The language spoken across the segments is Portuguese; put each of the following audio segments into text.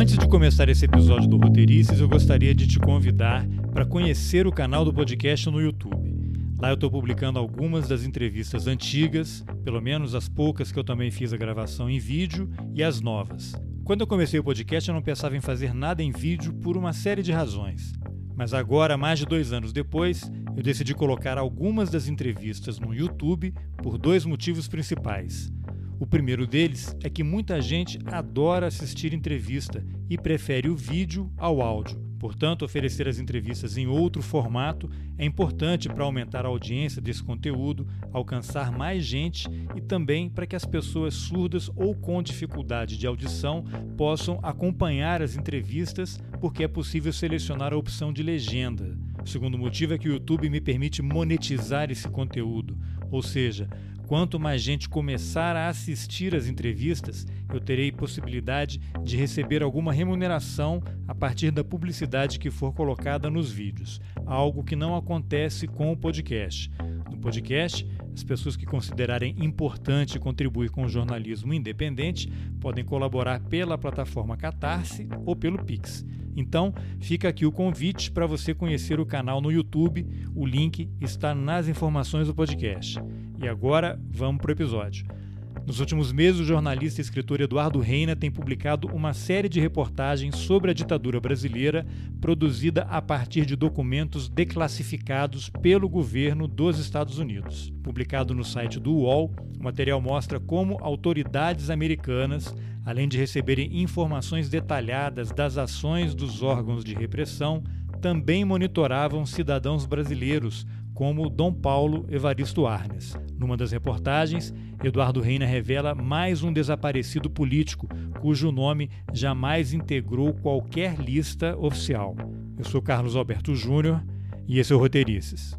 Antes de começar esse episódio do Roteirices, eu gostaria de te convidar para conhecer o canal do podcast no YouTube. Lá eu estou publicando algumas das entrevistas antigas, pelo menos as poucas que eu também fiz a gravação em vídeo, e as novas. Quando eu comecei o podcast, eu não pensava em fazer nada em vídeo por uma série de razões. Mas agora, mais de dois anos depois, eu decidi colocar algumas das entrevistas no YouTube por dois motivos principais. O primeiro deles é que muita gente adora assistir entrevista e prefere o vídeo ao áudio. Portanto, oferecer as entrevistas em outro formato é importante para aumentar a audiência desse conteúdo, alcançar mais gente e também para que as pessoas surdas ou com dificuldade de audição possam acompanhar as entrevistas, porque é possível selecionar a opção de legenda. O segundo motivo é que o YouTube me permite monetizar esse conteúdo, ou seja, Quanto mais gente começar a assistir às entrevistas, eu terei possibilidade de receber alguma remuneração a partir da publicidade que for colocada nos vídeos, algo que não acontece com o podcast. No podcast, as pessoas que considerarem importante contribuir com o jornalismo independente podem colaborar pela plataforma Catarse ou pelo Pix. Então, fica aqui o convite para você conhecer o canal no YouTube. O link está nas informações do podcast. E agora, vamos para o episódio. Nos últimos meses, o jornalista e escritor Eduardo Reina tem publicado uma série de reportagens sobre a ditadura brasileira, produzida a partir de documentos declassificados pelo governo dos Estados Unidos. Publicado no site do UOL, o material mostra como autoridades americanas, além de receberem informações detalhadas das ações dos órgãos de repressão, também monitoravam cidadãos brasileiros como Dom Paulo Evaristo Arnes. Numa das reportagens, Eduardo Reina revela mais um desaparecido político cujo nome jamais integrou qualquer lista oficial. Eu sou Carlos Alberto Júnior e esse é o Roteirices.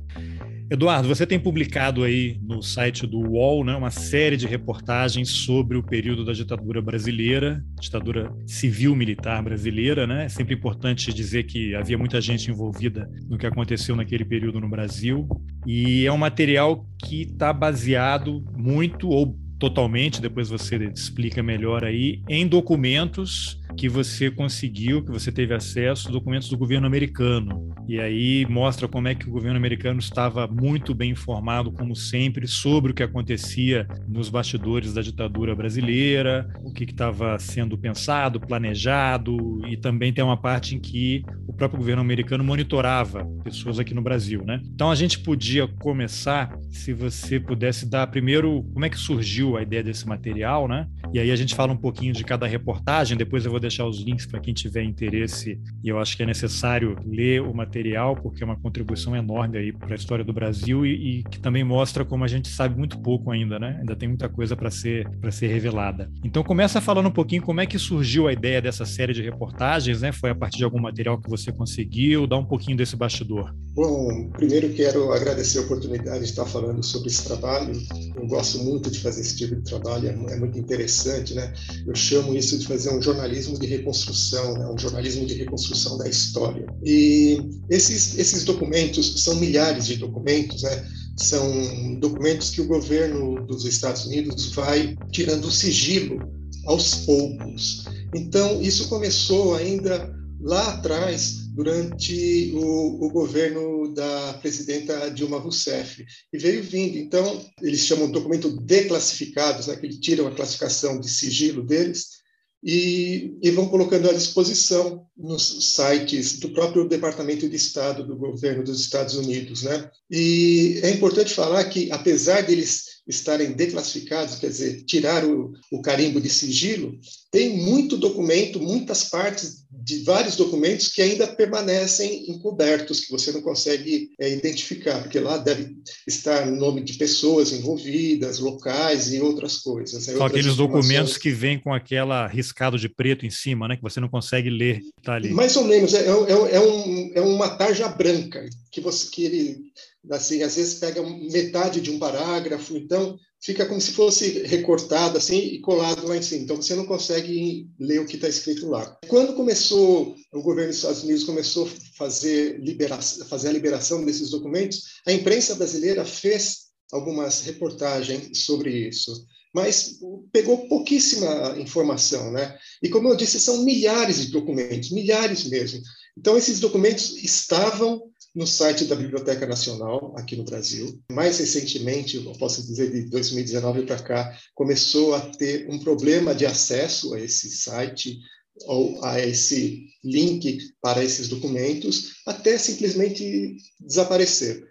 Eduardo, você tem publicado aí no site do UOL né, uma série de reportagens sobre o período da ditadura brasileira, ditadura civil-militar brasileira. Né? É sempre importante dizer que havia muita gente envolvida no que aconteceu naquele período no Brasil. E é um material que está baseado muito ou totalmente, depois você explica melhor aí, em documentos que você conseguiu, que você teve acesso, documentos do governo americano. E aí mostra como é que o governo americano estava muito bem informado, como sempre, sobre o que acontecia nos bastidores da ditadura brasileira, o que estava sendo pensado, planejado, e também tem uma parte em que o próprio governo americano monitorava pessoas aqui no Brasil, né? Então a gente podia começar, se você pudesse dar primeiro como é que surgiu a ideia desse material, né? E aí a gente fala um pouquinho de cada reportagem, depois eu vou deixar os links para quem tiver interesse, e eu acho que é necessário ler o material, porque é uma contribuição enorme aí para a história do Brasil e, e, que também mostra como a gente sabe muito pouco ainda, né? Ainda tem muita coisa para ser, ser revelada. Então começa falando um pouquinho como é que surgiu a ideia dessa série de reportagens, né? Foi a partir de algum material que você conseguiu? Dá um pouquinho desse bastidor. Bom, primeiro quero agradecer a oportunidade de estar falando sobre esse trabalho. Eu gosto muito de fazer esse tipo de trabalho, é, é muito interessante, né? Eu chamo isso de fazer um jornalismo de reconstrução, né? um jornalismo de reconstrução da história. E esses, esses documentos são milhares de documentos, né? são documentos que o governo dos Estados Unidos vai tirando o sigilo aos poucos. Então, isso começou ainda lá atrás, durante o, o, governo da presidenta Dilma Rousseff, e veio vindo. Então, eles chamam documento declassificados, né, que eles tiram a classificação de sigilo deles, e, e, vão colocando à disposição nos sites do próprio Departamento de Estado do governo dos Estados Unidos, né? E é importante falar que, apesar deles estarem declassificados, quer dizer, tirar o, o carimbo de sigilo, tem muito documento, muitas partes de vários documentos que ainda permanecem encobertos, que você não consegue é, identificar, porque lá deve estar o nome de pessoas envolvidas, locais e outras coisas. Né? São outras aqueles documentos que vêm com aquela riscado de preto em cima, né? que você não consegue ler. Tá ali. Mais ou menos, é, é, é, um, é uma tarja branca que você que ele assim às vezes pega metade de um parágrafo, então fica como se fosse recortado assim e colado lá em cima. Então você não consegue ler o que está escrito lá. Quando começou o governo dos Estados Unidos começou a fazer, liberação, fazer a liberação desses documentos, a imprensa brasileira fez algumas reportagens sobre isso. mas pegou pouquíssima informação, né? E como eu disse, são milhares de documentos, milhares mesmo. Então esses documentos estavam no site da Biblioteca Nacional aqui no Brasil. Mais recentemente, eu posso dizer de 2019 para cá, começou a ter um problema de acesso a esse site ou a esse link para esses documentos, até simplesmente desaparecer.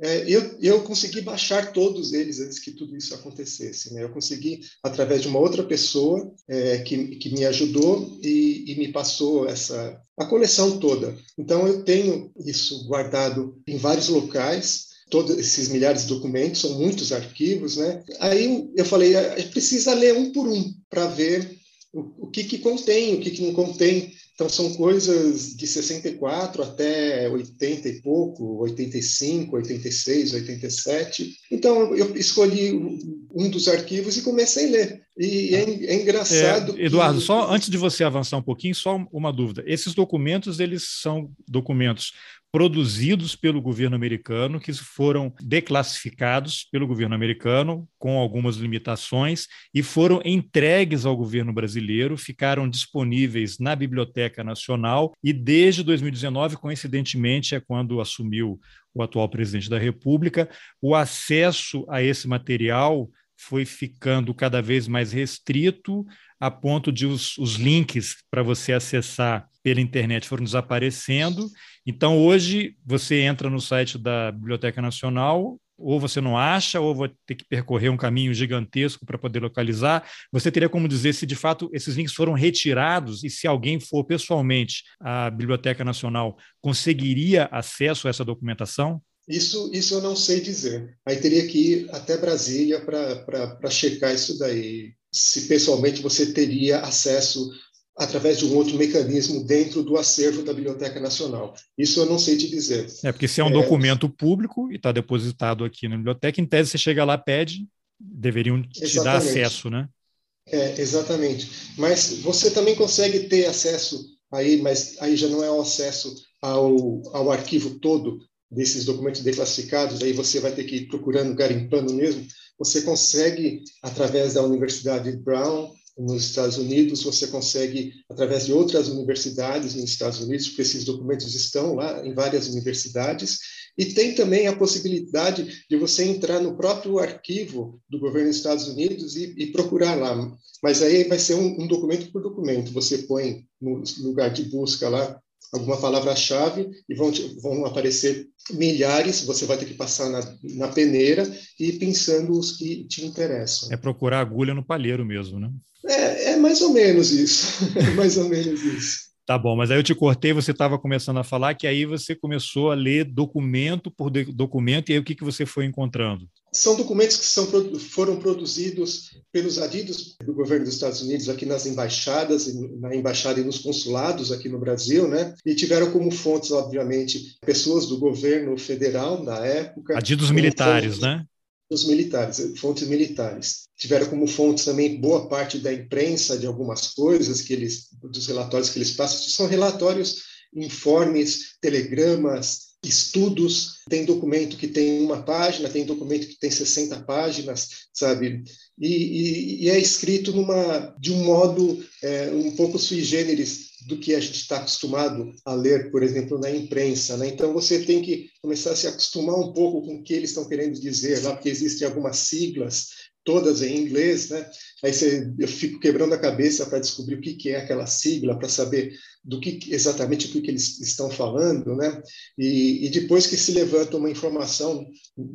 É, eu, eu consegui baixar todos eles antes que tudo isso acontecesse. Né? Eu consegui, através de uma outra pessoa é, que, que me ajudou e, e, me passou essa a coleção toda. Então, eu tenho isso guardado em vários locais. Todos esses milhares de documentos, são muitos arquivos, né? Aí eu falei, precisa ler um por um para ver o, o que, que contém, o que, que não contém. Então, são coisas de 64 até 80 e pouco, 85, 86, 87. Então, eu escolhi um dos arquivos e comecei a ler. E é, é engraçado. É, Eduardo, que... só antes de você avançar um pouquinho, só uma dúvida. Esses documentos, eles são documentos produzidos pelo governo americano, que foram declassificados pelo governo americano, com algumas limitações, e foram entregues ao governo brasileiro, ficaram disponíveis na Biblioteca Nacional, e desde 2019, coincidentemente, é quando assumiu o atual presidente da República, o acesso a esse material foi ficando cada vez mais restrito, a ponto de os, os links para você acessar pela internet foram desaparecendo. Então, hoje, você entra no site da Biblioteca Nacional, ou você não acha, ou vai ter que percorrer um caminho gigantesco para poder localizar. Você teria como dizer se de fato esses links foram retirados e se alguém for pessoalmente à Biblioteca Nacional, conseguiria acesso a essa documentação? Isso, isso eu não sei dizer. Aí teria que ir até Brasília para checar isso daí. Se pessoalmente você teria acesso através de um outro mecanismo dentro do acervo da Biblioteca Nacional. Isso eu não sei te dizer. É, porque se é um é, documento público e está depositado aqui na biblioteca, em tese você chega lá, pede, deveriam te exatamente. dar acesso, né? É, exatamente. Mas você também consegue ter acesso aí, mas aí já não é o acesso ao, ao arquivo todo desses documentos declassificados, aí você vai ter que ir procurando, garimpando mesmo. Você consegue, através da Universidade Brown, nos Estados Unidos, você consegue, através de outras universidades nos Estados Unidos, porque esses documentos estão lá em várias universidades, e tem também a possibilidade de você entrar no próprio arquivo do governo dos Estados Unidos e, e procurar lá. Mas aí vai ser um, um, documento por documento. Você põe no lugar de busca lá alguma palavra-chave e vão, vão aparecer milhares, você vai ter que passar na, na peneira e pensando os que te interessam. É procurar agulha no palheiro mesmo, né? É, é mais ou menos isso. É mais ou menos isso. Tá bom, mas aí eu te cortei, você estava começando a falar que aí você começou a ler documento por documento, e aí o que, que você foi encontrando? São documentos que são, foram produzidos pelos adidos do governo dos Estados Unidos aqui nas embaixadas, na embaixada e nos consulados aqui no Brasil, né? E tiveram como fontes, obviamente, pessoas do governo federal da época. Adidos militares, fontes, né? Os militares, fontes militares. Tiveram como fontes também boa parte da imprensa de algumas coisas que eles, dos relatórios que eles passam, são relatórios, informes, telegramas, estudos. Tem documento que tem uma página, tem documento que tem 60 páginas, sabe? E, e, e é escrito numa, de um modo é, um pouco sui generis do que a gente está acostumado a ler, por exemplo, na imprensa. Né? Então, você tem que começar a se acostumar um pouco com o que eles estão querendo dizer lá, porque existem algumas siglas, todas em inglês, né? Aí você, eu fico quebrando a cabeça para descobrir o que, que é aquela sigla, para saber do que exatamente o que, eles estão falando, né? E, e, depois que se levanta uma informação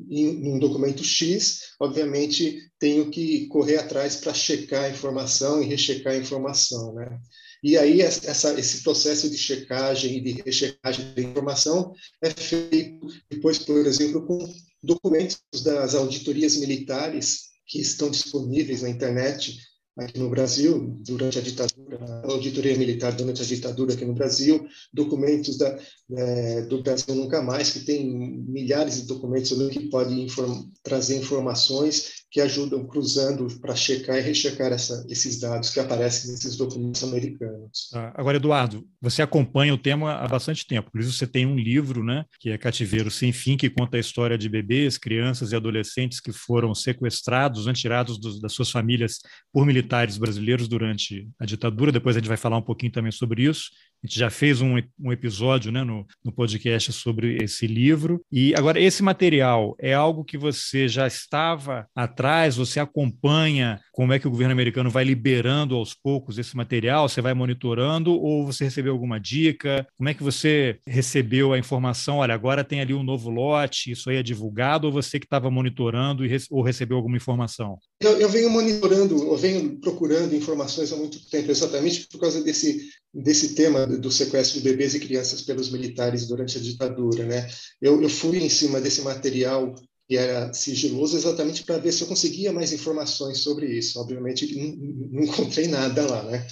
em um documento X, obviamente tenho que correr atrás para checar a informação e rechecar a informação, né? E aí essa, esse processo de checagem e de rechecagem da informação é feito depois, por exemplo, com documentos das auditorias militares que estão disponíveis na internet aqui no Brasil, durante a ditadura, a auditoria militar durante a ditadura aqui no Brasil, documentos da, é, do Brasil Nunca Mais, que tem milhares de documentos que podem inform, trazer informações que ajudam cruzando para checar e rechecar essa, esses dados que aparecem nesses documentos americanos. Ah, agora, Eduardo, você acompanha o tema há bastante tempo, por isso você tem um livro, né, que é Cativeiro Sem Fim, que conta a história de bebês, crianças e adolescentes que foram sequestrados, né, tirados dos, das suas famílias por militares brasileiros durante a ditadura. Depois a gente vai falar um pouquinho também sobre isso. A gente já fez um, um episódio né, no, no podcast sobre esse livro. E agora, esse material é algo que você já estava atrás, você acompanha como é que o governo americano vai liberando aos poucos esse material, você vai monitorando ou você recebeu alguma dica? Como é que você recebeu a informação? Olha, agora tem ali um novo lote, isso aí é divulgado, ou você que estava monitorando e, ou recebeu alguma informação? Eu, eu venho monitorando, eu venho procurando informações há muito tempo, exatamente por causa desse desse tema do sequestro de bebês e crianças pelos militares durante a ditadura, né? Eu, eu fui em cima desse material que era sigiloso exatamente para ver se eu conseguia mais informações sobre isso. Obviamente não, não encontrei nada lá, né?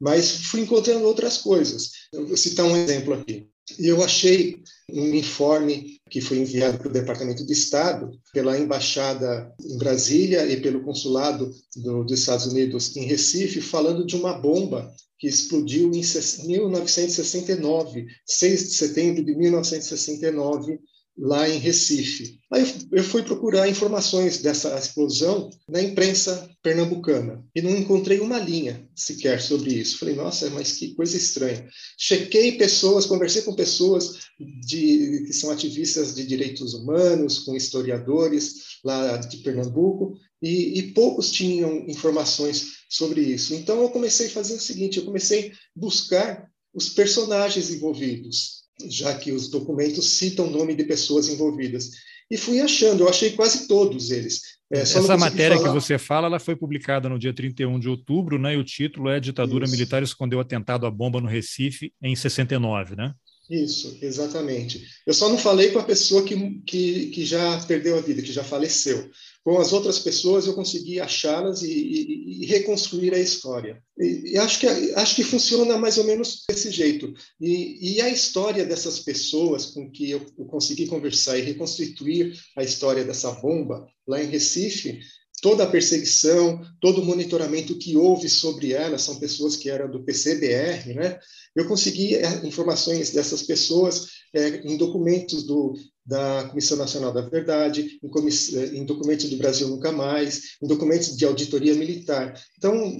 Mas fui encontrando outras coisas. Eu vou citar um exemplo aqui. Eu achei um informe que foi enviado para o Departamento de Estado pela embaixada em Brasília e pelo consulado do, dos Estados Unidos em Recife, falando de uma bomba que explodiu em 1969, 6 de setembro de 1969, lá em Recife. Aí eu fui procurar informações dessa explosão na imprensa pernambucana e não encontrei uma linha sequer sobre isso. Falei, nossa, mas que coisa estranha. Chequei pessoas, conversei com pessoas de, que são ativistas de direitos humanos, com historiadores lá de Pernambuco, e, e poucos tinham informações sobre isso. Então eu comecei a fazer o seguinte: eu comecei a buscar os personagens envolvidos, já que os documentos citam o nome de pessoas envolvidas. E fui achando, eu achei quase todos eles. É, Essa matéria falar... que você fala, ela foi publicada no dia 31 de outubro, né? E o título é Ditadura Isso. Militar escondeu atentado à bomba no Recife em 69, né? Isso, exatamente. Eu só não falei com a pessoa que, que, que já perdeu a vida, que já faleceu. Com as outras pessoas, eu consegui achá-las e, e, e, reconstruir a história. E, e, acho, que, acho que funciona mais ou menos desse jeito. E, a história dessas pessoas com que eu, eu consegui conversar e reconstituir a história dessa bomba lá em Recife toda a perseguição, todo o monitoramento que houve sobre ela, são pessoas que eram do PCBR, né? Eu consegui é, informações dessas pessoas é, em documentos do, da Comissão Nacional da Verdade, em, é, em, documentos do Brasil Nunca Mais, em documentos de auditoria militar. Então,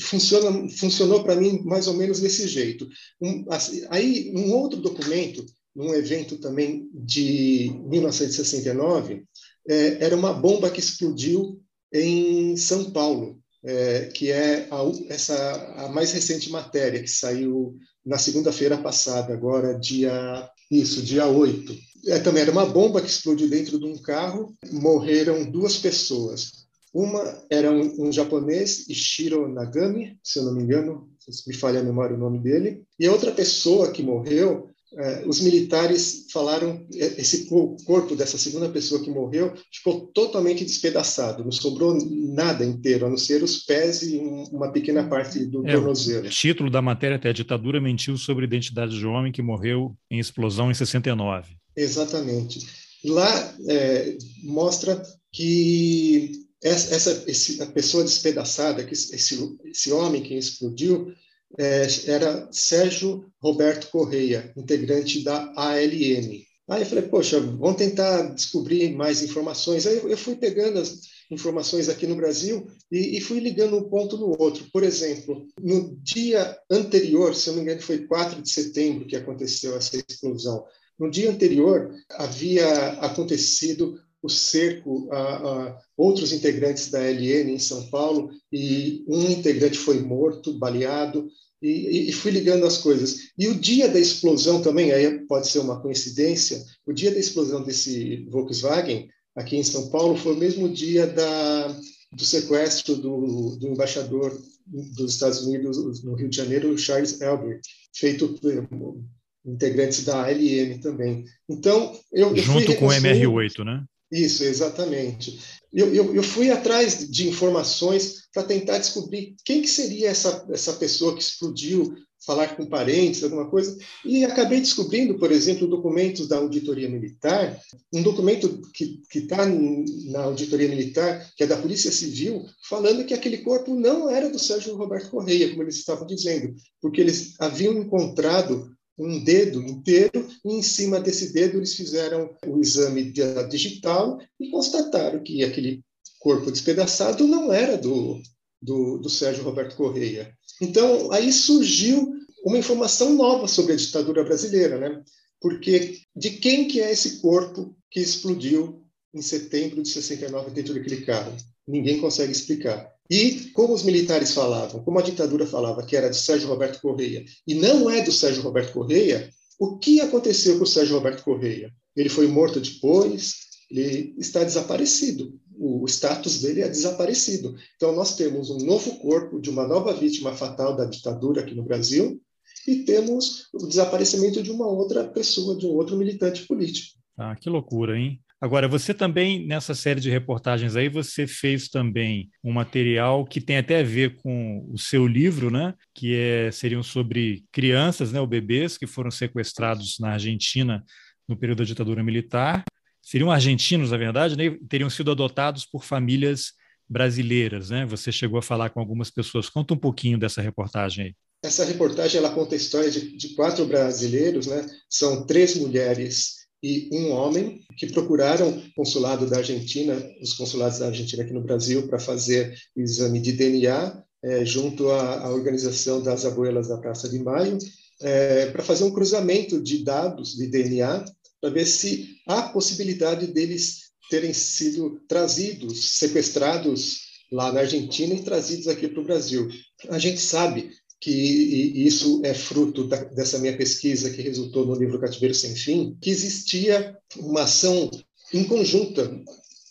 funciona, funcionou para mim mais ou menos desse jeito. Um, aí, um outro documento, num evento também de 1969, é, era uma bomba que explodiu em São Paulo, é, que é a, essa a mais recente matéria que saiu na segunda-feira passada, agora dia isso, dia 8. É, também era uma bomba que explodiu dentro de um carro, morreram duas pessoas. Uma era um, um japonês, Ishiro Nagami, se eu não me engano, se me falha a memória o nome dele, e a outra pessoa que morreu é, os militares falaram é, esse corpo dessa segunda pessoa que morreu ficou totalmente despedaçado, não sobrou nada inteiro, a não ser os pés e uma pequena parte do é, tornozelo. O título da matéria até a ditadura mentiu sobre a identidade de um homem que morreu em explosão em 69. Exatamente. Lá é, mostra que essa, essa esse, a pessoa despedaçada, que esse, esse homem que explodiu, era Sérgio Roberto Correia, integrante da ALN. Aí eu falei, poxa, vamos tentar descobrir mais informações. Aí eu fui pegando as informações aqui no Brasil e, e, fui ligando um ponto no outro. Por exemplo, no dia anterior, se eu não me engano, foi 4 de setembro que aconteceu essa explosão. No dia anterior, havia acontecido o cerco a, a, outros integrantes da LN em São Paulo e um integrante foi morto, baleado, e, e, fui ligando as coisas. E o dia da explosão também, aí pode ser uma coincidência, o dia da explosão desse Volkswagen aqui em São Paulo foi o mesmo dia da, do sequestro do, do embaixador dos Estados Unidos no Rio de Janeiro, Charles Albert, feito por integrantes da ALM também. Então, eu, eu junto com o MR8, né? Isso, exatamente. Eu, eu, eu fui atrás de informações para tentar descobrir quem que seria essa, essa pessoa que explodiu, falar com parentes, alguma coisa, e acabei descobrindo, por exemplo, documentos da auditoria militar, um documento que está na auditoria militar, que é da Polícia Civil, falando que aquele corpo não era do Sérgio Roberto Correia, como eles estavam dizendo, porque eles haviam encontrado um dedo inteiro, e em cima desse dedo eles fizeram o exame digital e constataram que aquele corpo despedaçado não era do, do, do Sérgio Roberto Correia. Então, aí surgiu uma informação nova sobre a ditadura brasileira, né? Porque de quem que é esse corpo que explodiu em setembro de 69 dentro daquele carro? Ninguém consegue explicar. E como os militares falavam, como a ditadura falava que era de Sérgio Roberto Correia e não é do Sérgio Roberto Correia, o que aconteceu com o Sérgio Roberto Correia? Ele foi morto depois, ele está desaparecido. O status dele é desaparecido. Então, nós temos um novo corpo de uma nova vítima fatal da ditadura aqui no Brasil e temos o desaparecimento de uma outra pessoa, de um outro militante político. Ah, que loucura, hein? Agora, você também, nessa série de reportagens aí, você fez também um material que tem até a ver com o seu livro, né? Que é, seriam sobre crianças, né, ou bebês que foram sequestrados na Argentina no período da ditadura militar. Seriam argentinos, na verdade, né? Teriam sido adotados por famílias brasileiras, né? Você chegou a falar com algumas pessoas. Conta um pouquinho dessa reportagem aí. Essa reportagem ela conta a história de, de quatro brasileiros, né? São três mulheres e um homem que procuraram o consulado da Argentina, os consulados da Argentina aqui no Brasil, para fazer o exame de DNA, é, junto à, à, organização das abuelas da Praça de Maio, é, para fazer um cruzamento de dados de DNA, para ver se há possibilidade deles terem sido trazidos, sequestrados lá na Argentina e trazidos aqui para o Brasil. A gente sabe que isso é fruto da, dessa minha pesquisa que resultou no livro Cativeiro Sem Fim, que existia uma ação em conjunta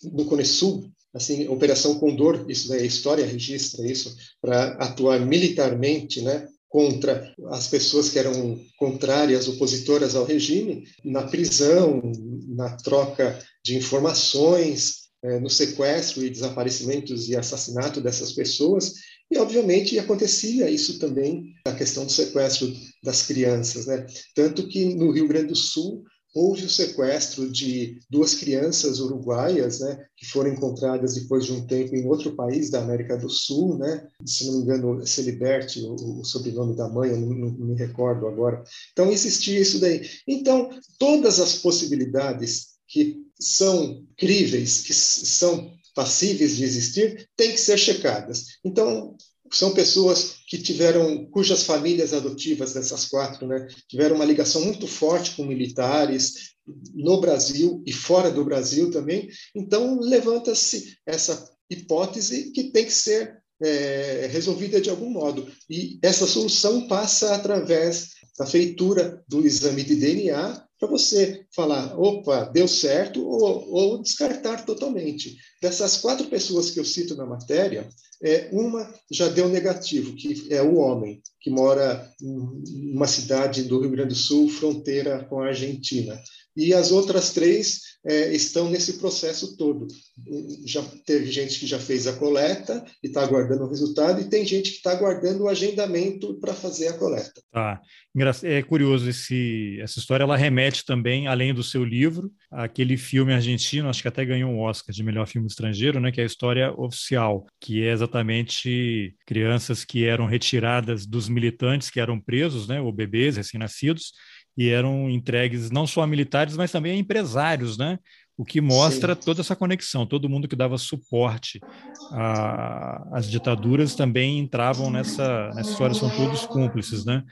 do Conesul, assim, Operação Condor, isso daí a história registra isso, para atuar militarmente, né, contra as pessoas que eram contrárias, opositoras ao regime, na prisão, na troca de informações, é, no sequestro e desaparecimentos e assassinato dessas pessoas, e, obviamente, acontecia isso também, a questão do sequestro das crianças. Né? Tanto que no Rio Grande do Sul houve o sequestro de duas crianças uruguaias, né, que foram encontradas depois de um tempo em outro país da América do Sul, né, se não me engano, Celiberte, o, o sobrenome da mãe, eu não, não, me recordo agora. Então, existia isso daí. Então, todas as possibilidades que são críveis, que são passíveis de existir, têm que ser checadas. Então, são pessoas que tiveram, cujas famílias adotivas dessas quatro, né, tiveram uma ligação muito forte com militares no Brasil e fora do Brasil também. Então, levanta-se essa hipótese que tem que ser é, resolvida de algum modo. E essa solução passa através da feitura do exame de DNA para você falar, opa, deu certo, ou, ou, descartar totalmente. Dessas quatro pessoas que eu cito na matéria, é, uma já deu negativo, que é o homem, que mora em uma cidade do Rio Grande do Sul, fronteira com a Argentina. E as outras três é, estão nesse processo todo. Já teve gente que já fez a coleta e está aguardando o resultado, e tem gente que está aguardando o agendamento para fazer a coleta. Tá. É curioso esse, essa história, ela remete também, além do seu livro, aquele filme argentino, acho que até ganhou um Oscar de melhor filme estrangeiro, né, que é a história oficial, que é exatamente crianças que eram retiradas dos militantes que eram presos, né, ou bebês recém-nascidos, e eram entregues não só a militares, mas também a empresários, né? O que mostra Sim. toda essa conexão. Todo mundo que dava suporte às ditaduras também entravam nessa, nessa história, são todos cúmplices, né?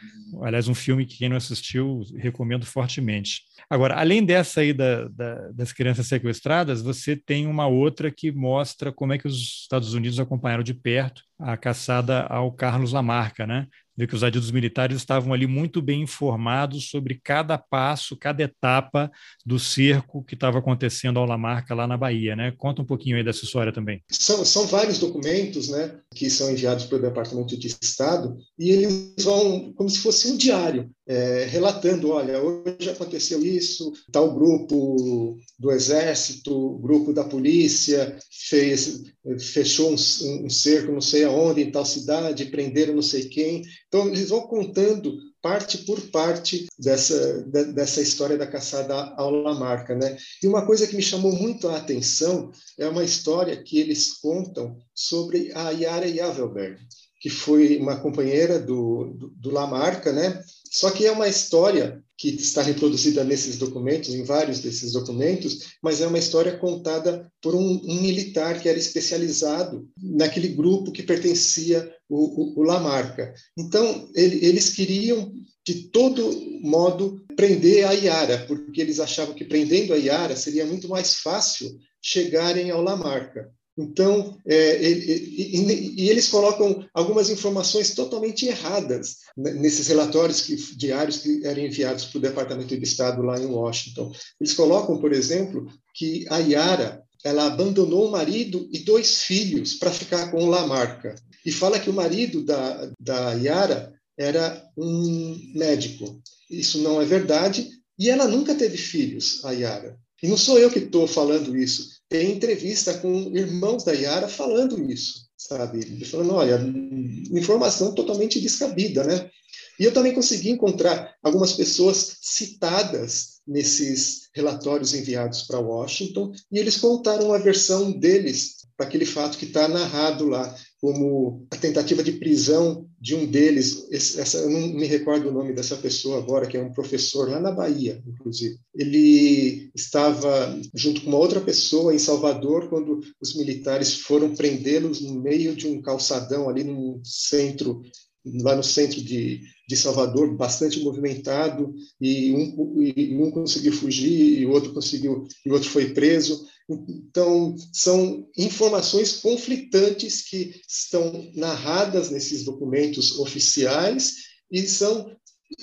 Aliás, um filme que quem não assistiu, recomendo fortemente. Agora, além dessa aí da, da, das crianças sequestradas, você tem uma outra que mostra como é que os Estados Unidos acompanharam de perto a caçada ao Carlos Lamarca, né? Vê que os adidos militares estavam ali muito bem informados sobre cada passo, cada etapa do cerco que estava acontecendo ao Lamarca lá na Bahia, né? Conta um pouquinho aí dessa história também. São, são vários documentos, né? Que são enviados para o Departamento de Estado, e eles vão, como se fosse um diário, é, relatando: olha, hoje aconteceu isso, tal grupo do Exército, grupo da polícia fez, fechou um, um cerco não sei aonde, em tal cidade, prenderam não sei quem. Então, eles vão contando parte por parte dessa, dessa história da caçada ao Lamarca. Né? E uma coisa que me chamou muito a atenção é uma história que eles contam sobre a Yara Yavelberg, que foi uma companheira do, do, do Lamarca, né? Só que é uma história que está reproduzida nesses documentos, em vários desses documentos, mas é uma história contada por um, um militar que era especializado naquele grupo que pertencia o, o, o Lamarca. Então, ele, eles queriam, de todo modo, prender a Iara, porque eles achavam que prendendo a Iara seria muito mais fácil chegarem ao Lamarca. Então, é, e, e, e, eles colocam algumas informações totalmente erradas nesses relatórios que, diários que eram enviados para o Departamento de Estado lá em Washington. Eles colocam, por exemplo, que a Yara ela abandonou o marido e dois filhos para ficar com o Lamarca. E fala que o marido da, da Yara era um médico. Isso não é verdade. E ela nunca teve filhos, a Yara. E não sou eu que estou falando isso tem entrevista com irmãos da Yara falando isso, sabe? Falando, olha, informação totalmente descabida, né? E eu também consegui encontrar algumas pessoas citadas nesses relatórios enviados para Washington, e eles contaram a versão deles para aquele fato que está narrado lá, como a tentativa de prisão de um deles. Essa, eu não me recordo o nome dessa pessoa agora, que é um professor lá na Bahia, inclusive. Ele estava junto com uma outra pessoa em Salvador quando os militares foram prendê-los no meio de um calçadão ali no centro lá no centro de, de Salvador, bastante movimentado, e um, e um conseguiu fugir, e o outro conseguiu, e o outro foi preso. Então, são informações conflitantes que estão narradas nesses documentos oficiais e são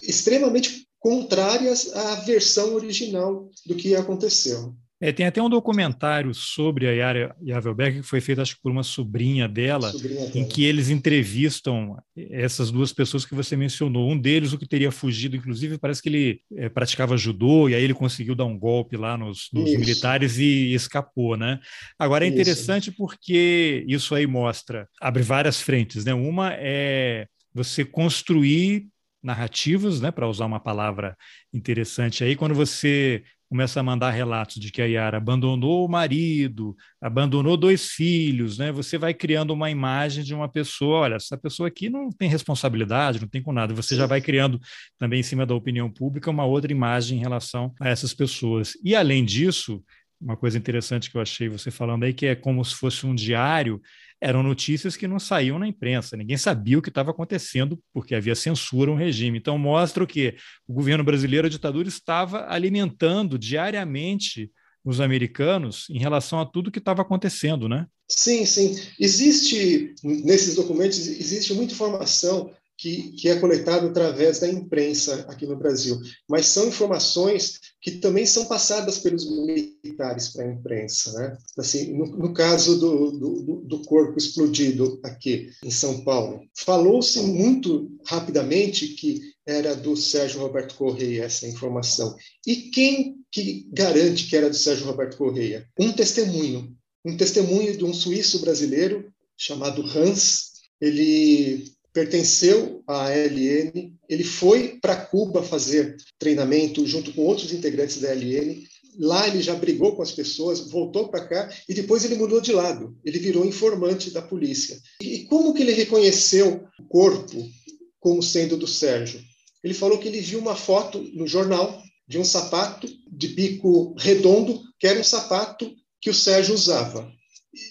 extremamente contrárias à versão original do que aconteceu. É, tem até um documentário sobre a Yara Yavelberg que foi feito, acho que por uma sobrinha dela, sobrinha dela, em que eles entrevistam essas duas pessoas que você mencionou. Um deles, o que teria fugido, inclusive, parece que ele é, praticava judô e aí ele conseguiu dar um golpe lá nos, nos militares e escapou, né? Agora é interessante isso. porque isso aí mostra, abre várias frentes, né? Uma é você construir narrativas, né, para usar uma palavra interessante aí, quando você começa a mandar relatos de que a Yara abandonou o marido, abandonou dois filhos, né? Você vai criando uma imagem de uma pessoa, olha, essa pessoa aqui não tem responsabilidade, não tem com nada. Você já vai criando também em cima da opinião pública uma outra imagem em relação a essas pessoas. E além disso, uma coisa interessante que eu achei você falando aí que é como se fosse um diário eram notícias que não saíam na imprensa, ninguém sabia o que estava acontecendo, porque havia censura, um regime. Então, mostra o que o governo brasileiro, a ditadura, estava alimentando diariamente os americanos em relação a tudo que estava acontecendo, né? Sim, sim. Existe, nesses documentos, existe muita informação que, que, é coletado através da imprensa aqui no Brasil, mas são informações que também são passadas pelos militares para a imprensa. Né? Assim, no, no caso do, do, do, corpo explodido aqui em São Paulo, falou-se muito rapidamente que era do Sérgio Roberto Correia essa informação. E quem que garante que era do Sérgio Roberto Correia? Um testemunho, um testemunho de um suíço brasileiro chamado Hans. Ele pertenceu à ALN, ele foi para Cuba fazer treinamento junto com outros integrantes da ALN. Lá ele já brigou com as pessoas, voltou para cá e depois ele mudou de lado. Ele virou informante da polícia. E como que ele reconheceu o corpo como sendo do Sérgio? Ele falou que ele viu uma foto no jornal de um sapato de bico redondo, que era um sapato que o Sérgio usava.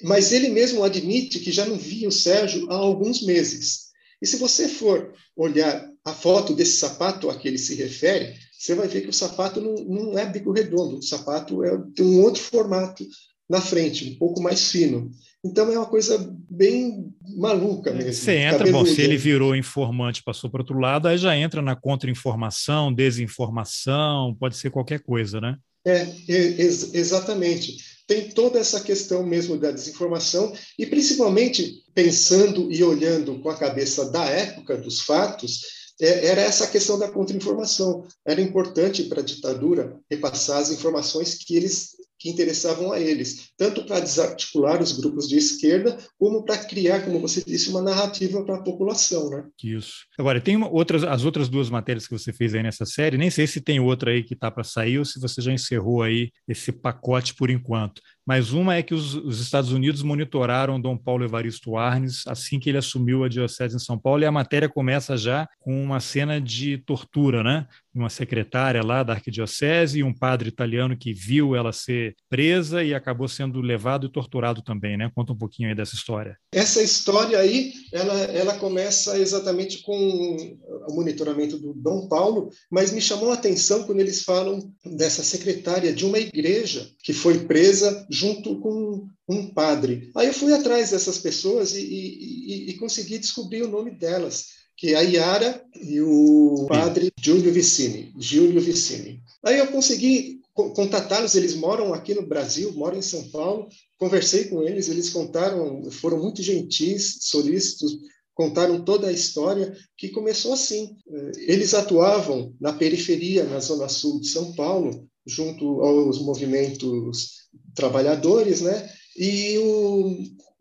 Mas ele mesmo admite que já não via o Sérgio há alguns meses. E se você for olhar a foto desse sapato a que ele se refere, você vai ver que o sapato não, não é bico redondo, o sapato é, tem um outro formato na frente, um pouco mais fino. Então é uma coisa bem maluca mesmo. Você entra, bom, se ele virou informante, passou para outro lado, aí já entra na contra-informação, desinformação, pode ser qualquer coisa, né? É, ex exatamente. Tem toda essa questão mesmo da desinformação e principalmente pensando e olhando com a cabeça da época dos fatos, é, era essa questão da contra-informação. Era importante para a ditadura repassar as informações que eles que interessavam a eles, tanto para desarticular os grupos de esquerda, como para criar, como você disse, uma narrativa para a população. Né? Isso. Agora, tem uma, outras, as outras duas matérias que você fez aí nessa série, nem sei se tem outra aí que está para sair ou se você já encerrou aí esse pacote por enquanto mas uma é que os, os, Estados Unidos monitoraram Dom Paulo Evaristo Arnes assim que ele assumiu a diocese em São Paulo, e a matéria começa já com uma cena de tortura, né? Uma secretária lá da arquidiocese e um padre italiano que viu ela ser presa e acabou sendo levado e torturado também, né? Conta um pouquinho aí dessa história. Essa história aí, ela, ela começa exatamente com o monitoramento do Dom Paulo, mas me chamou a atenção quando eles falam dessa secretária de uma igreja que foi presa junto com um padre. Aí eu fui atrás dessas pessoas e, e, e consegui descobrir o nome delas, que é a Yara e o padre Giulio Vicini. Giulio Vicini. Aí eu consegui contatá-los, eles moram aqui no Brasil, moram em São Paulo. Conversei com eles, eles contaram, foram muito gentis, solícitos, contaram toda a história que começou assim. Eles atuavam na periferia, na zona sul de São Paulo, junto aos movimentos trabalhadores, né? E o,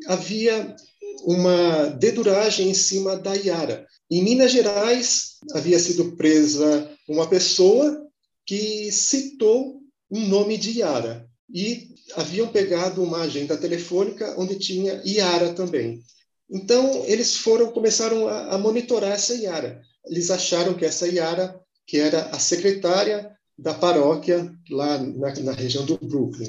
havia uma deduragem em cima da Iara. Em Minas Gerais havia sido presa uma pessoa que citou um nome de Iara e haviam pegado uma agenda telefônica onde tinha Iara também. Então eles foram começaram a, a monitorar essa Iara. Eles acharam que essa Iara, que era a secretária da paróquia lá na, na região do Brooklyn.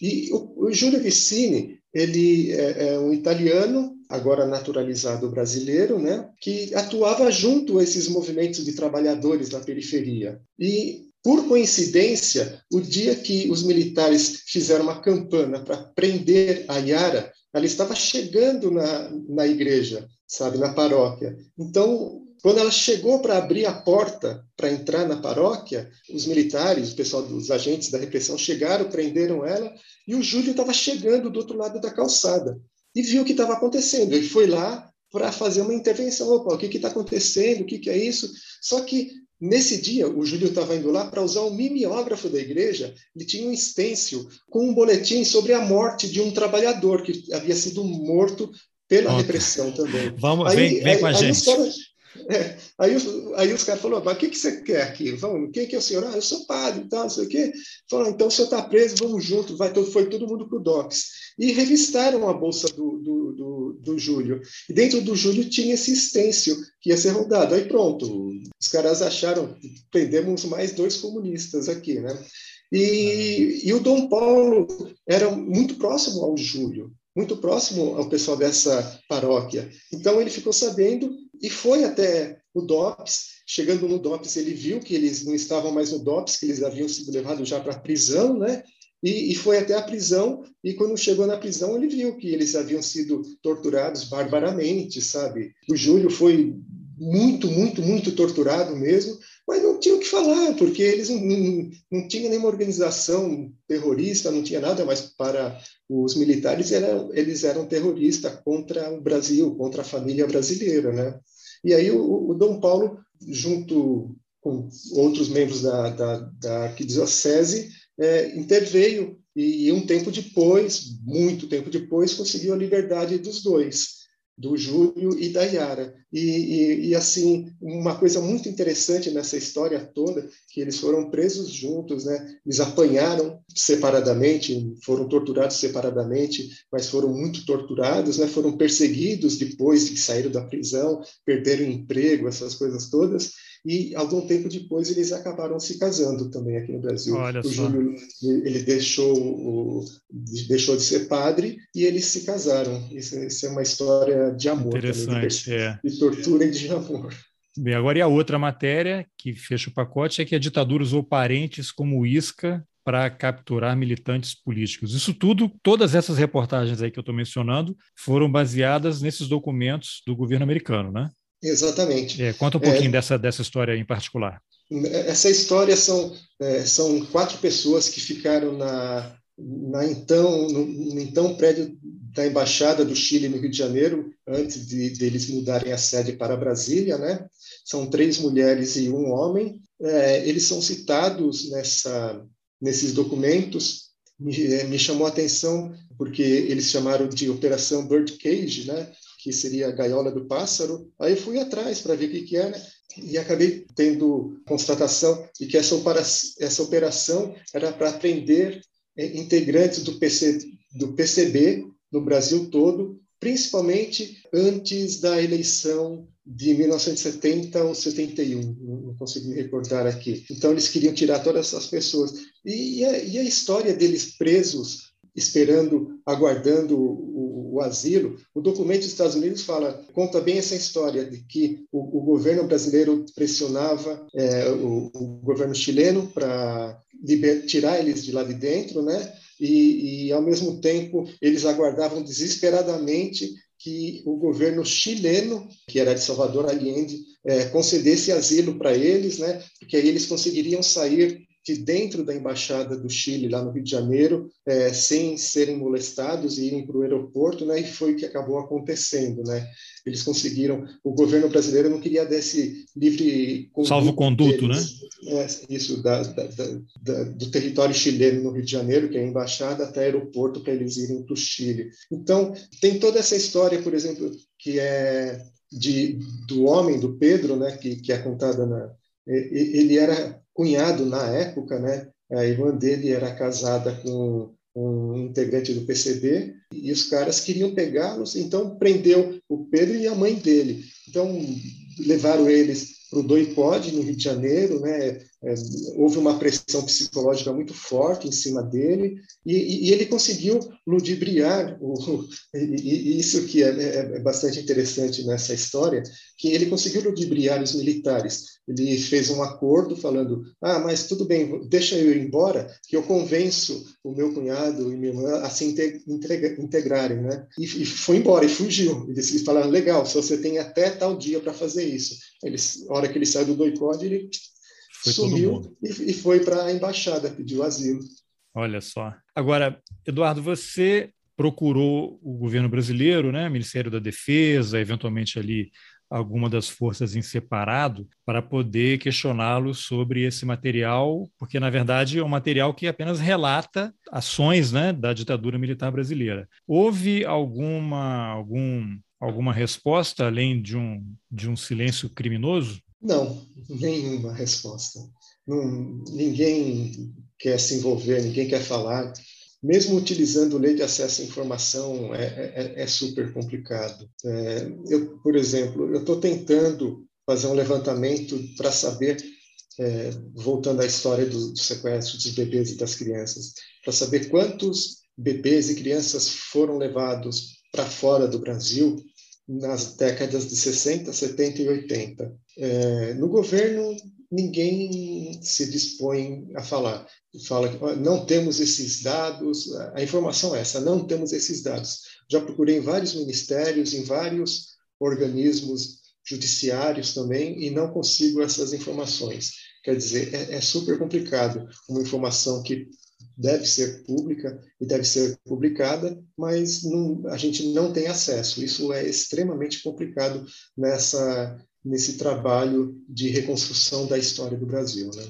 E o, o Júlio Vicini, ele é, é, um italiano, agora naturalizado brasileiro, né, que atuava junto a esses movimentos de trabalhadores na periferia. E, por coincidência, o dia que os militares fizeram uma campana para prender a Yara, ela estava chegando na, na igreja, sabe, na paróquia. Então, quando ela chegou para abrir a porta para entrar na paróquia, os militares, o pessoal dos agentes da repressão chegaram, prenderam ela, e o Júlio estava chegando do outro lado da calçada e viu o que estava acontecendo. Ele foi lá para fazer uma intervenção. Opa, o que está acontecendo? O que, que é isso? Só que Nesse dia, o Júlio estava indo lá para usar o mimeógrafo da igreja. Ele tinha um estêncil com um boletim sobre a morte de um trabalhador que havia sido morto pela repressão também. Vamos, aí, vem, vem aí, com a gente. História, é, aí, aí os caras falaram, mas o que, que você quer aqui? Vamos, quem que é o senhor? Ah, eu sou padre e tal, não sei o quê. Falaram, então o senhor está preso, vamos junto. Vai, foi todo mundo para o DOCS. E revistaram a bolsa do, do, do, do Júlio. E dentro do Júlio tinha esse estêncil que ia ser rodado. Aí pronto, os caras acharam, prendemos mais dois comunistas aqui, né? E, e o Dom Paulo era muito próximo ao Júlio, muito próximo ao pessoal dessa paróquia. Então ele ficou sabendo e foi até o DOPS. Chegando no DOPS, ele viu que eles não estavam mais no DOPS, que eles haviam sido levados já para a prisão, né? E, e, foi até a prisão. E quando chegou na prisão, ele viu que eles haviam sido torturados barbaramente, sabe? O Júlio foi muito, muito, muito torturado mesmo, mas não tinha o que falar, porque eles não, não, não tinham nenhuma organização terrorista, não tinha nada, mas para os militares eram, eles eram terroristas contra o Brasil, contra a família brasileira, né? E aí o, o Dom Paulo, junto com outros membros da, da, da arquidiocese, é, interveio e, e um tempo depois, muito tempo depois, conseguiu a liberdade dos dois do Júlio e da Yara. E, e, e, assim, uma coisa muito interessante nessa história toda, que eles foram presos juntos, né? Eles apanharam separadamente, foram torturados separadamente, mas foram muito torturados, né? Foram perseguidos depois que saíram da prisão, perderam emprego, essas coisas todas e algum tempo depois eles acabaram se casando também aqui no Brasil. Olha o só. Júlio ele deixou o, deixou de ser padre e eles se casaram. Isso, isso é uma história de amor, Interessante, também, de, é. de tortura e de amor. Bem, agora e a outra matéria que fecha o pacote é que a ditadura usou parentes como isca para capturar militantes políticos. Isso tudo, todas essas reportagens aí que eu estou mencionando, foram baseadas nesses documentos do governo americano, né? Exatamente. É, conta um pouquinho é, dessa, dessa história em particular. Essa história são, é, são quatro pessoas que ficaram na, na então, no, no então prédio da Embaixada do Chile no Rio de Janeiro, antes de, de eles mudarem a sede para Brasília, né? São três mulheres e um homem. É, eles são citados nessa, nesses documentos. Me, é, me chamou a atenção porque eles chamaram de Operação Bird Cage, né? Que seria a gaiola do pássaro. Aí fui atrás para ver o que, que era e acabei tendo constatação de que essa, operação, essa operação era para prender é, integrantes do, PC, do PCB no Brasil todo, principalmente antes da eleição de 1970 ou 71, não consigo me recordar aqui. Então, eles queriam tirar todas essas pessoas. E a, e a história deles presos, esperando, aguardando o, o, asilo, o documento dos Estados Unidos fala, conta bem essa história de que o, o governo brasileiro pressionava é, o, o governo chileno para tirar eles de lá de dentro, né? E, e, ao mesmo tempo, eles aguardavam desesperadamente que o governo chileno, que era de Salvador Allende, é, concedesse asilo para eles, né? Porque aí eles conseguiriam sair de dentro da embaixada do Chile lá no Rio de Janeiro, é, sem serem molestados e irem para o aeroporto, né? E foi o que acabou acontecendo, né? Eles conseguiram. O governo brasileiro não queria desse livre salvo conduto, né? É, isso da, da, da, do território chileno no Rio de Janeiro, que é a embaixada até aeroporto para eles irem para o Chile. Então tem toda essa história, por exemplo, que é de do homem do Pedro, né? Que, que é contada na ele era cunhado na época, né? A irmã dele era casada com um integrante do PCB e os caras queriam pegá-los, então prendeu o Pedro e a mãe dele. Então levaram eles para o Doipod, no Rio de Janeiro, né? É, houve uma pressão psicológica muito forte em cima dele e, e ele conseguiu ludibriar o, e, isso que é, é, é, bastante interessante nessa história que ele conseguiu ludibriar os militares. Ele fez um acordo falando ah mas tudo bem deixa eu ir embora que eu convenço o meu cunhado e minha irmã a se integrarem né? E, e foi embora e fugiu. Eles falaram legal se você tem até tal dia para fazer isso a hora que ele saiu do doicode ele foi sumiu e, e foi para a embaixada, pediu asilo. Olha só. Agora, Eduardo, você procurou o governo brasileiro, né, Ministério da Defesa, eventualmente ali alguma das forças em separado, para poder questioná-los sobre esse material, porque na verdade é um material que apenas relata ações, né, da ditadura militar brasileira. Houve alguma algum alguma resposta além de um de um silêncio criminoso? Não, nenhuma resposta. Não, ninguém quer se envolver, ninguém quer falar. Mesmo utilizando lei de acesso à informação, é, é, é super complicado. É, eu, por exemplo, eu estou tentando fazer um levantamento para saber, é, voltando à história do, do sequestro dos bebês e das crianças, para saber quantos bebês e crianças foram levados para fora do Brasil nas décadas de 60, 70 e 80. É, no governo, ninguém se dispõe a falar. Fala que não temos esses dados, a informação é essa, não temos esses dados. Já procurei em vários ministérios, em vários organismos judiciários também, e não consigo essas informações. Quer dizer, é, é super complicado uma informação que deve ser pública e deve ser publicada, mas não, a gente não tem acesso. Isso é extremamente complicado nessa nesse trabalho de reconstrução da história do Brasil, né?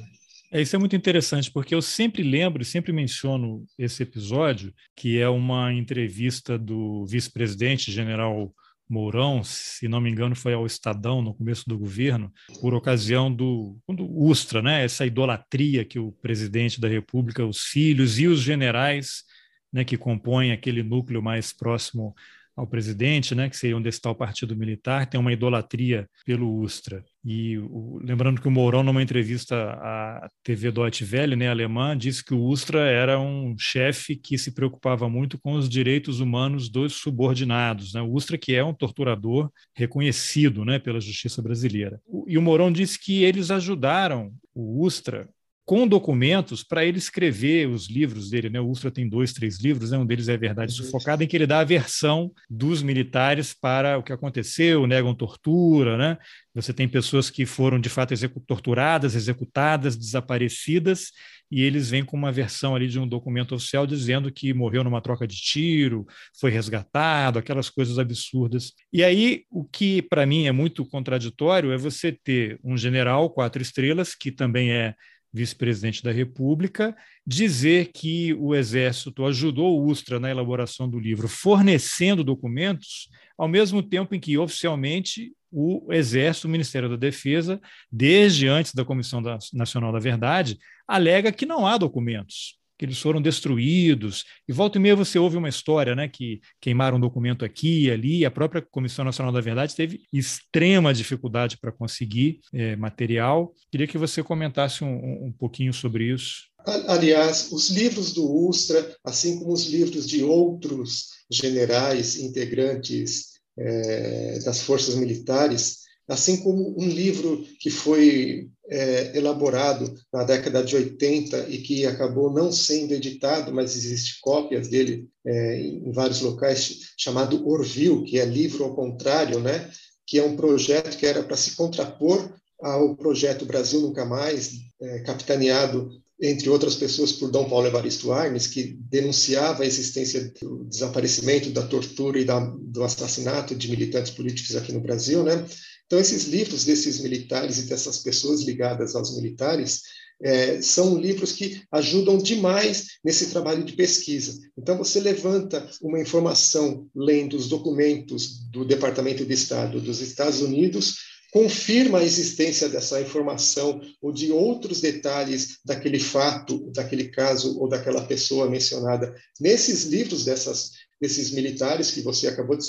É, isso é muito interessante, porque eu sempre lembro e sempre menciono esse episódio, que é uma entrevista do vice-presidente, general Mourão, se não me engano, foi ao Estadão no começo do governo, por ocasião do, do Ustra, né? essa idolatria que o presidente da República, os filhos e os generais né, que compõem aquele núcleo mais próximo ao presidente, né, que seria onde está o partido militar, tem uma idolatria pelo Ustra. E o, lembrando que o Mourão, numa entrevista à TV Deutsche Welle, né, alemã, disse que o Ustra era um chefe que se preocupava muito com os direitos humanos dos subordinados. Né? O Ustra, que é um torturador reconhecido né, pela justiça brasileira. E o Mourão disse que eles ajudaram o Ustra com documentos para ele escrever os livros dele. Né? O Ustra tem dois, três livros, né? um deles é Verdade uhum. Sufocada, em que ele dá a versão dos militares para o que aconteceu, negam tortura. Né? Você tem pessoas que foram de fato execu torturadas, executadas, desaparecidas, e eles vêm com uma versão ali de um documento oficial dizendo que morreu numa troca de tiro, foi resgatado, aquelas coisas absurdas. E aí, o que para mim é muito contraditório é você ter um general quatro estrelas, que também é vice-presidente da República, dizer que o Exército ajudou o Ustra na elaboração do livro, fornecendo documentos, ao mesmo tempo em que oficialmente o Exército, o Ministério da Defesa, desde antes da Comissão Nacional da Verdade, alega que não há documentos que eles foram destruídos. E volta e meia você ouve uma história, né, que queimaram um documento aqui e ali. A própria Comissão Nacional da Verdade teve extrema dificuldade para conseguir é, material. Queria que você comentasse um, um pouquinho sobre isso. Aliás, os livros do Ustra, assim como os livros de outros generais integrantes é, das forças militares, assim como um livro que foi é, elaborado na década de 80 e que acabou não sendo editado, mas existe cópias dele é, em vários locais, chamado Orville, que é livro ao contrário, né? que é um projeto que era para se contrapor ao projeto Brasil Nunca Mais, é, capitaneado entre outras pessoas, por Dom Paulo Evaristo Arnes, que denunciava a existência do desaparecimento, da tortura e da, do assassinato de militantes políticos aqui no Brasil, né? Então, esses livros desses militares e dessas pessoas ligadas aos militares é, são livros que ajudam demais nesse trabalho de pesquisa. Então, você levanta uma informação lendo os documentos do Departamento de Estado dos Estados Unidos, confirma a existência dessa informação ou de outros detalhes daquele fato, daquele caso ou daquela pessoa mencionada nesses livros dessas desses militares que você acabou de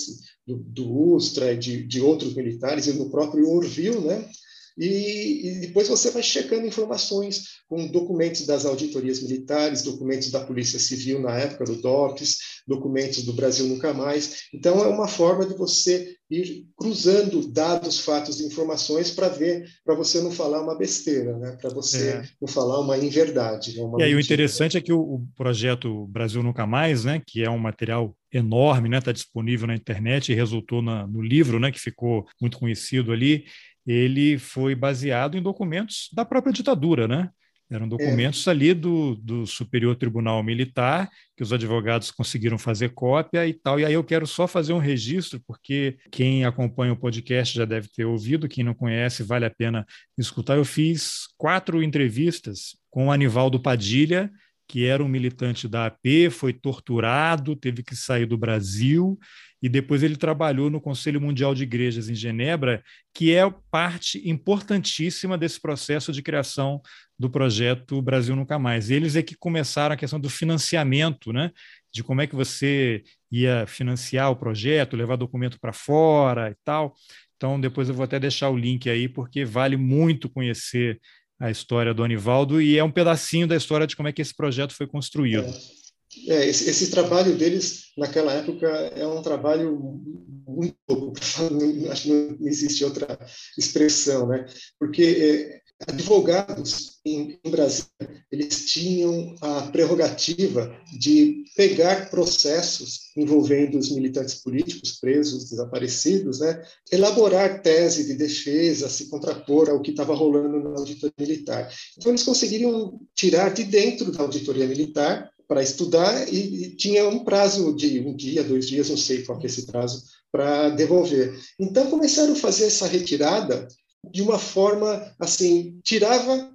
do, do Ustra e de, de outros militares e no próprio Orville, né? E, e, depois você vai checando informações com documentos das auditorias militares, documentos da Polícia Civil na época do DOPS, documentos do Brasil Nunca Mais. Então, é uma forma de você ir cruzando dados, fatos e informações para ver, para você não falar uma besteira, né? para você é. não falar uma inverdade. Né? Uma e aí, o interessante é que o, o, projeto Brasil Nunca Mais, né, que é um material enorme, está né, tá disponível na internet e resultou na, no livro, né, que ficou muito conhecido ali, ele foi baseado em documentos da própria ditadura, né? Eram documentos é. ali do, do Superior Tribunal Militar, que os advogados conseguiram fazer cópia e tal. E aí eu quero só fazer um registro, porque quem acompanha o podcast já deve ter ouvido, quem não conhece, vale a pena escutar. Eu fiz quatro entrevistas com o Anivaldo Padilha, que era um militante da AP, foi torturado, teve que sair do Brasil e depois ele trabalhou no Conselho Mundial de Igrejas em Genebra, que é parte importantíssima desse processo de criação do projeto Brasil Nunca Mais. Eles é que começaram a questão do financiamento, né? de como é que você ia financiar o projeto, levar documento para fora e tal. Então, depois eu vou até deixar o link aí, porque vale muito conhecer a história do Anivaldo e é um pedacinho da história de como é que esse projeto foi construído. É, é esse, esse, trabalho deles naquela época é um trabalho muito louco, acho que não existe outra expressão, né? Porque é, advogados em, em Brasília eles tinham a prerrogativa de pegar processos envolvendo os militantes políticos presos, desaparecidos, né, elaborar tese de defesa, se contrapor ao que estava rolando na auditoria militar. Então eles conseguiriam tirar de dentro da auditoria militar para estudar e, e, tinha um prazo de um dia, dois dias, não sei qual é esse prazo, para devolver. Então começaram a fazer essa retirada de uma forma assim, tirava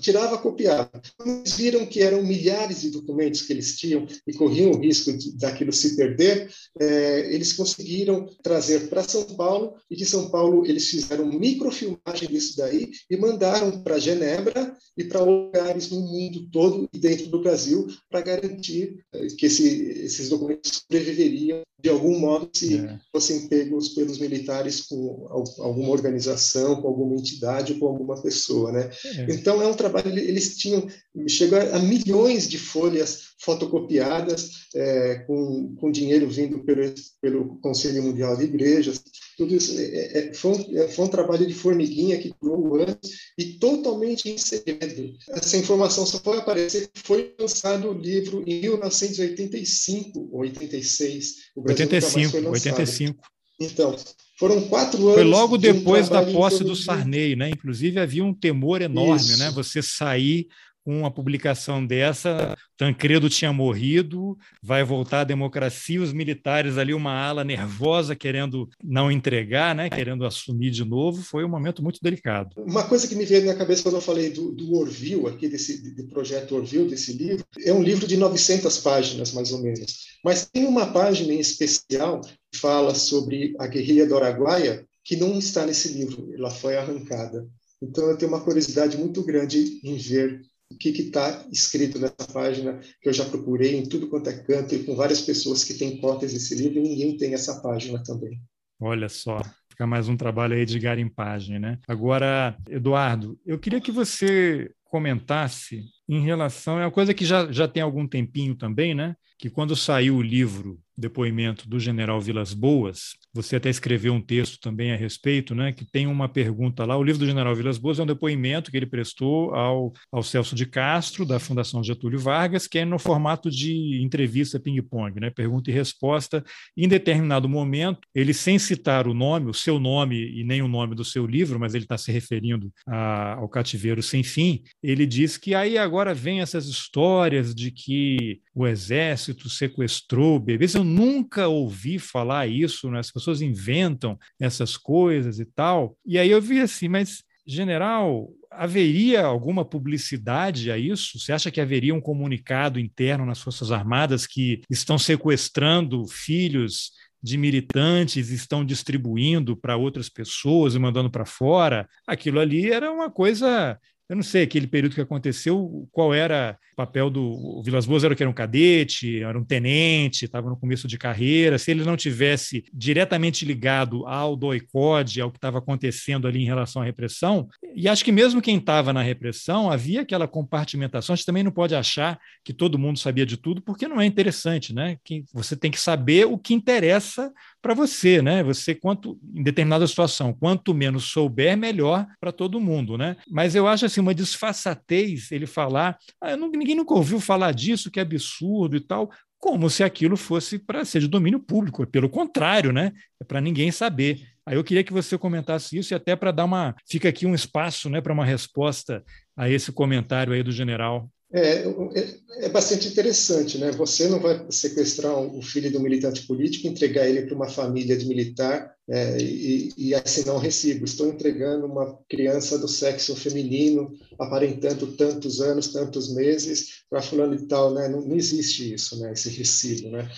tirava, copiava. Eles viram que eram milhares de documentos que eles tinham e corriam o risco de, daquilo se perder, é, eles conseguiram trazer para São Paulo e de São Paulo eles fizeram microfilmagem disso daí e mandaram para Genebra e para lugares no mundo todo e dentro do Brasil para garantir é, que esse, esses documentos sobreviveriam de algum modo se é. fossem pegos pelos militares com alguma organização, com alguma entidade, com alguma pessoa, né? É. Então Então, é um trabalho, eles tinham, chegou a milhões de folhas fotocopiadas, é, com, com dinheiro vindo pelo, pelo Conselho Mundial de Igrejas, tudo isso é, é, foi, um, é, foi um trabalho de formiguinha que durou anos e totalmente em segredo. Essa informação só foi aparecer, foi lançado o livro em 1985 ou 86. O 85, 85. Então, foram quatro anos. Foi logo depois um da posse do Sarney, né? Inclusive havia um temor enorme, Isso. né? Você sair com uma publicação dessa, Tancredo tinha morrido, vai voltar a democracia, os militares ali, uma ala nervosa querendo não entregar, né, querendo assumir de novo, foi um momento muito delicado. Uma coisa que me veio na cabeça quando eu falei do, do Orville, aqui desse do projeto Orville, desse livro, é um livro de 900 páginas, mais ou menos, mas tem uma página em especial que fala sobre a guerrilha do Araguaia, que não está nesse livro, ela foi arrancada. Então eu tenho uma curiosidade muito grande em ver o que está escrito nessa página, que eu já procurei em tudo quanto é canto e com várias pessoas que têm cópias desse livro, e ninguém tem essa página também. Olha só, fica mais um trabalho aí de garimpagem, né? Agora, Eduardo, eu queria que você comentasse em relação, é uma coisa que já, já tem algum tempinho também, né? Que quando saiu o livro Depoimento do General Vilas Boas, você até escreveu um texto também a respeito, né, que tem uma pergunta lá. O livro do General Vilas Boas é um depoimento que ele prestou ao, ao Celso de Castro, da Fundação Getúlio Vargas, que é no formato de entrevista ping-pong, né, pergunta e resposta. Em determinado momento, ele, sem citar o nome, o seu nome e nem o nome do seu livro, mas ele está se referindo a, ao Cativeiro Sem Fim, ele diz que aí agora vem essas histórias de que o exército sequestrou bebês. Eu nunca ouvi falar isso, né? as pessoas inventam essas coisas e tal. E aí eu vi assim, mas general, haveria alguma publicidade a isso? Você acha que haveria um comunicado interno nas Forças Armadas que estão sequestrando filhos de militantes, estão distribuindo para outras pessoas e mandando para fora? Aquilo ali era uma coisa eu não sei, aquele período que aconteceu, qual era o papel do o Vilas Boas, era que era um cadete, era um tenente, estava no começo de carreira, se ele não tivesse diretamente ligado ao doicode, ao que estava acontecendo ali em relação à repressão, e acho que mesmo quem estava na repressão, havia aquela compartimentação, a gente também não pode achar que todo mundo sabia de tudo, porque não é interessante, né? Que você tem que saber o que interessa para você, né? Você, quanto, em determinada situação, quanto menos souber, melhor para todo mundo, né? Mas eu acho assim, uma disfarçatez ele falar, ah, não, ninguém nunca ouviu falar disso, que é absurdo e tal, como se aquilo fosse para ser de domínio público. Pelo contrário, né? É para ninguém saber. Aí eu queria que você comentasse isso e até para dar uma. Fica aqui um espaço né, para uma resposta a esse comentário aí do general. É, é, é, bastante interessante, né? Você não vai sequestrar o filho do militante político, entregar ele para uma família de militar é, e, e, assinar um recibo. Estou entregando uma criança do sexo feminino, aparentando tantos anos, tantos meses, para fulano e tal, né? Não, não existe isso, né? Esse recibo, né?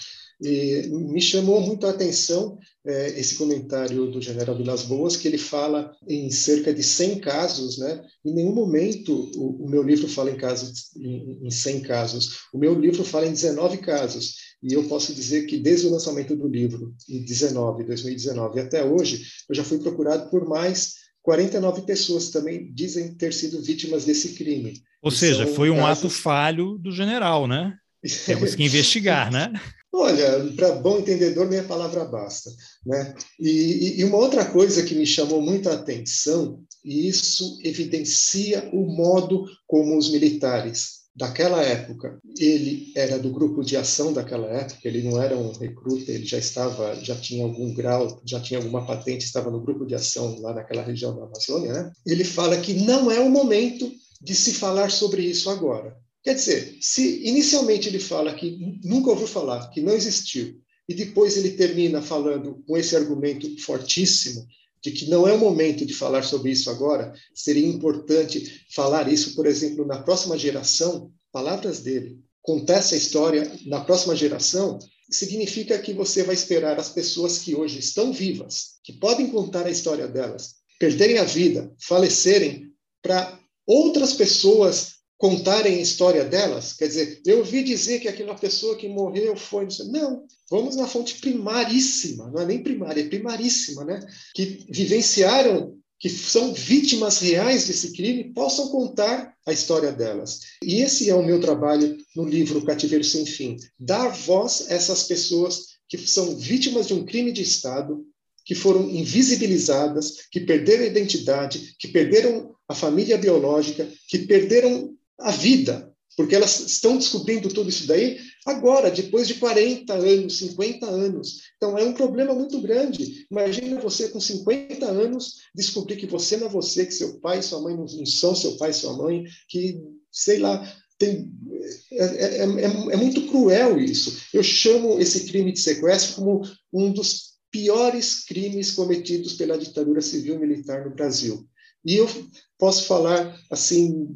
E me chamou muito a atenção é, esse comentário do general Vilas Boas, que ele fala em cerca de 100 casos, né? Em nenhum momento o, o meu livro fala em casos em, em 100 casos. O meu livro fala em 19 casos. E eu posso dizer que desde o lançamento do livro, em 19, 2019 até hoje, eu já fui procurado por mais 49 pessoas também dizem ter sido vítimas desse crime. Ou seja, foi um casos... ato falho do general, né? Temos que investigar, né? Olha, para bom entendedor, nem a palavra basta. Né? E, e, uma outra coisa que me chamou muita atenção, e isso evidencia o modo como os militares daquela época, ele era do grupo de ação daquela época, ele não era um recruta, ele já estava, já tinha algum grau, já tinha alguma patente, estava no grupo de ação lá naquela região da Amazônia, né? Ele fala que não é o momento de se falar sobre isso agora. Quer dizer, se inicialmente ele fala que nunca ouviu falar, que não existiu, e depois ele termina falando com esse argumento fortíssimo de que não é o momento de falar sobre isso agora, seria importante falar isso, por exemplo, na próxima geração, palavras dele, contar essa história na próxima geração, significa que você vai esperar as pessoas que hoje estão vivas, que podem contar a história delas, perderem a vida, falecerem, para outras pessoas contarem a história delas? Quer dizer, eu ouvi dizer que aquela pessoa que morreu foi. Não, vamos na fonte primaríssima, não é nem primária, é primaríssima, né? Que vivenciaram que são vítimas reais desse crime possam contar a história delas. E esse é o meu trabalho no livro Cativeiro Sem Fim: dar voz a essas pessoas que são vítimas de um crime de Estado, que foram invisibilizadas, que perderam a identidade, que perderam a família biológica, que perderam a vida, porque elas estão descobrindo tudo isso daí agora, depois de 40 anos, 50 anos. Então, é um problema muito grande. Imagina você com 50 anos descobrir que você não é você, que seu pai e sua mãe não são seu pai e sua mãe, que, sei lá, tem, é, é, é, é, muito cruel isso. Eu chamo esse crime de sequestro como um dos piores crimes cometidos pela ditadura civil militar no Brasil. E eu posso falar assim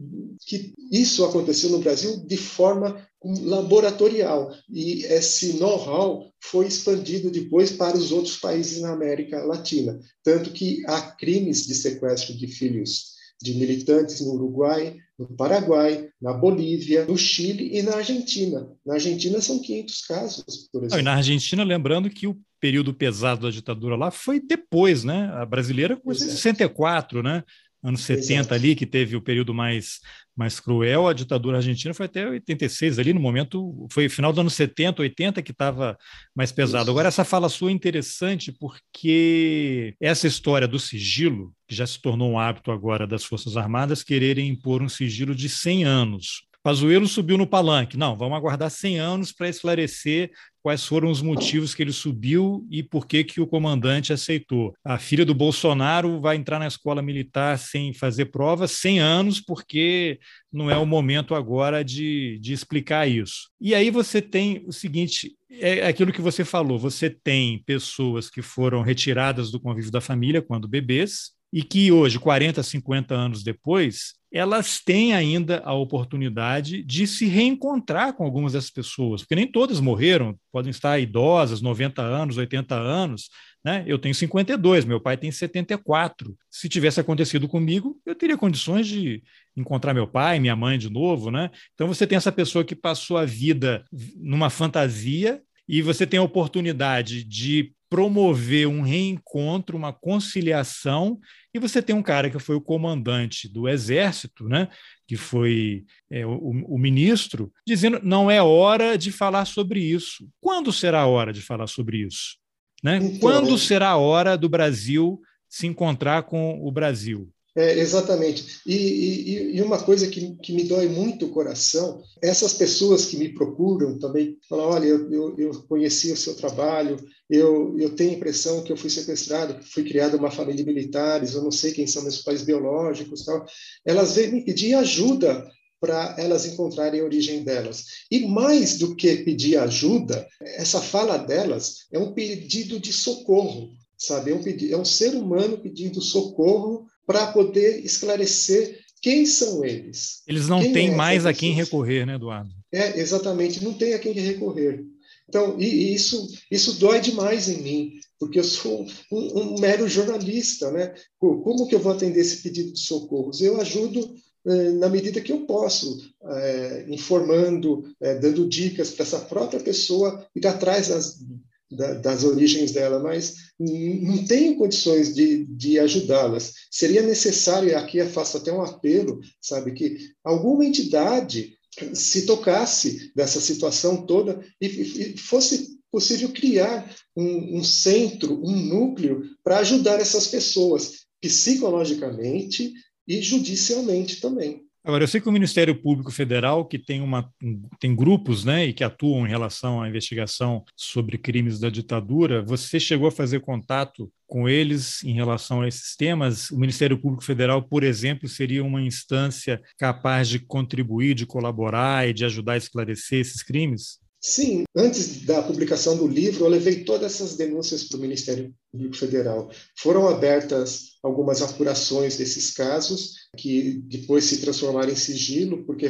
que isso aconteceu no Brasil de forma laboratorial. E esse know-how foi expandido depois para os outros países na América Latina, tanto que há crimes de sequestro de filhos de militantes no Uruguai, no Paraguai, na Bolívia, no Chile e na Argentina. Na Argentina são 500 casos, por exemplo. e na Argentina, lembrando que o período pesado da ditadura lá foi depois, né? A brasileira começou em 64, né? anos 70 Exato. ali, que teve o período mais, mais cruel, a ditadura argentina foi até 86 ali, no momento, foi final dos anos 70, 80 que estava mais pesado. Isso. Agora, essa fala sua é interessante porque essa história do sigilo, que já se tornou um hábito agora das Forças Armadas, quererem impor um sigilo de 100 anos. Pazuello subiu no palanque. Não, vamos aguardar 100 anos para esclarecer quais foram os motivos que ele subiu e por que, que o comandante aceitou. A filha do Bolsonaro vai entrar na escola militar sem fazer prova 100 anos, porque não é o momento agora de, de explicar isso. E aí você tem o seguinte: é aquilo que você falou, você tem pessoas que foram retiradas do convívio da família quando bebês, e que hoje, 40, 50 anos depois, elas têm ainda a oportunidade de se reencontrar com algumas dessas pessoas, porque nem todas morreram, podem estar idosas, 90 anos, 80 anos. Né? Eu tenho 52, meu pai tem 74. Se tivesse acontecido comigo, eu teria condições de encontrar meu pai, minha mãe de novo. Né? Então você tem essa pessoa que passou a vida numa fantasia e você tem a oportunidade de promover um reencontro, uma conciliação, e você tem um cara que foi o comandante do exército, né, que foi é, o, o, ministro, dizendo não é hora de falar sobre isso. Quando será a hora de falar sobre isso? Né? Então, Quando será a hora do Brasil se encontrar com o Brasil? É, exatamente. E, e, e, uma coisa que, que me dói muito o coração, essas pessoas que me procuram também, falam, olha, eu, eu, eu conheci o seu trabalho, eu, eu tenho a impressão que eu fui sequestrado, que fui criado uma família de militares, eu não sei quem são meus pais biológicos, tal. Elas vêm me pedir ajuda para elas encontrarem a origem delas. E mais do que pedir ajuda, essa fala delas é um pedido de socorro, sabe? É um, pedido, é um ser humano pedindo socorro para poder esclarecer quem são eles. Eles não quem têm é mais a quem recorrer, né, Eduardo? É, exatamente, não tem a quem recorrer. Então, e, e isso, isso dói demais em mim, porque eu sou um, um, mero jornalista, né? Como que eu vou atender esse pedido de socorros? Eu ajudo eh, na medida que eu posso, eh, informando, eh, dando dicas para essa própria pessoa ir atrás das, da, das origens dela, mas não tenho condições de, de ajudá-las. Seria necessário, e aqui eu faço até um apelo, sabe, que alguma entidade se tocasse dessa situação toda e, e fosse possível criar um, um centro, um núcleo para ajudar essas pessoas psicologicamente e judicialmente também. Agora, eu sei que o Ministério Público Federal, que tem, uma, tem grupos né, e que atuam em relação à investigação sobre crimes da ditadura, você chegou a fazer contato com eles em relação a esses temas? O Ministério Público Federal, por exemplo, seria uma instância capaz de contribuir, de colaborar e de ajudar a esclarecer esses crimes? Sim, antes da publicação do livro, eu levei todas essas denúncias para o Ministério Público Federal. Foram abertas algumas apurações desses casos, que depois se transformaram em sigilo, porque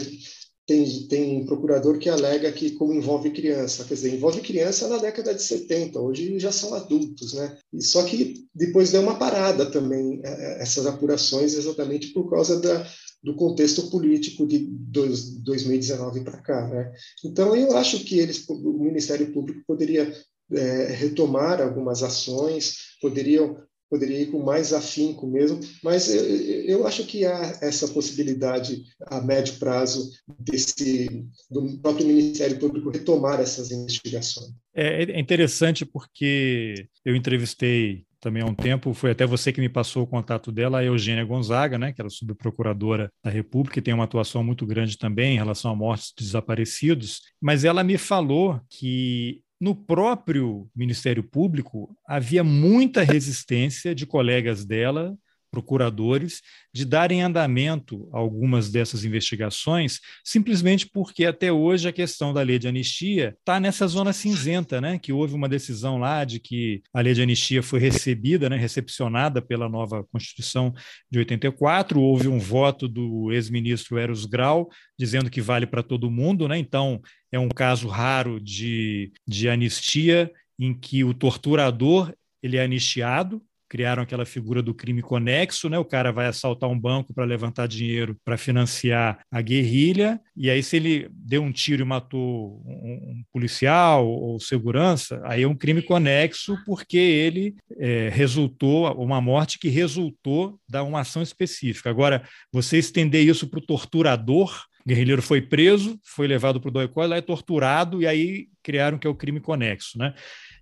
tem, tem procurador que alega que como envolve criança, quer dizer, envolve criança na década de 70, hoje já são adultos, né? E só que depois deu uma parada também é, é, essas apurações exatamente por causa da, do contexto político de 2019 para cá. Né? Então, eu acho que eles, o Ministério Público poderia é, retomar algumas ações, poderiam poderia ir com mais afinco mesmo, mas eu, eu acho que há essa possibilidade a médio prazo desse do próprio Ministério Público retomar essas investigações. É, é interessante porque eu entrevistei também há um tempo, foi até você que me passou o contato dela, a Eugênia Gonzaga, né, que era subprocuradora da República e tem uma atuação muito grande também em relação a mortes de desaparecidos, mas ela me falou que no próprio Ministério Público havia muita resistência de colegas dela procuradores de darem andamento a algumas dessas investigações, simplesmente porque até hoje a questão da lei de anistia está nessa zona cinzenta, né? Que houve uma decisão lá de que a lei de anistia foi recebida, né, recepcionada pela nova Constituição de 84, houve um voto do ex-ministro Eros Grau dizendo que vale para todo mundo, né? Então é um caso raro de, de anistia em que o torturador ele é anistiado, criaram aquela figura do crime conexo, né? O cara vai assaltar um banco para levantar dinheiro para financiar a guerrilha, e aí se ele deu um tiro e matou um, policial ou segurança, aí é um crime conexo porque ele é, resultou, uma morte que resultou da uma ação específica. Agora, você estender isso para o torturador, o guerrilheiro foi preso, foi levado para o Doicó, lá é torturado, e aí criaram que é o crime conexo, né?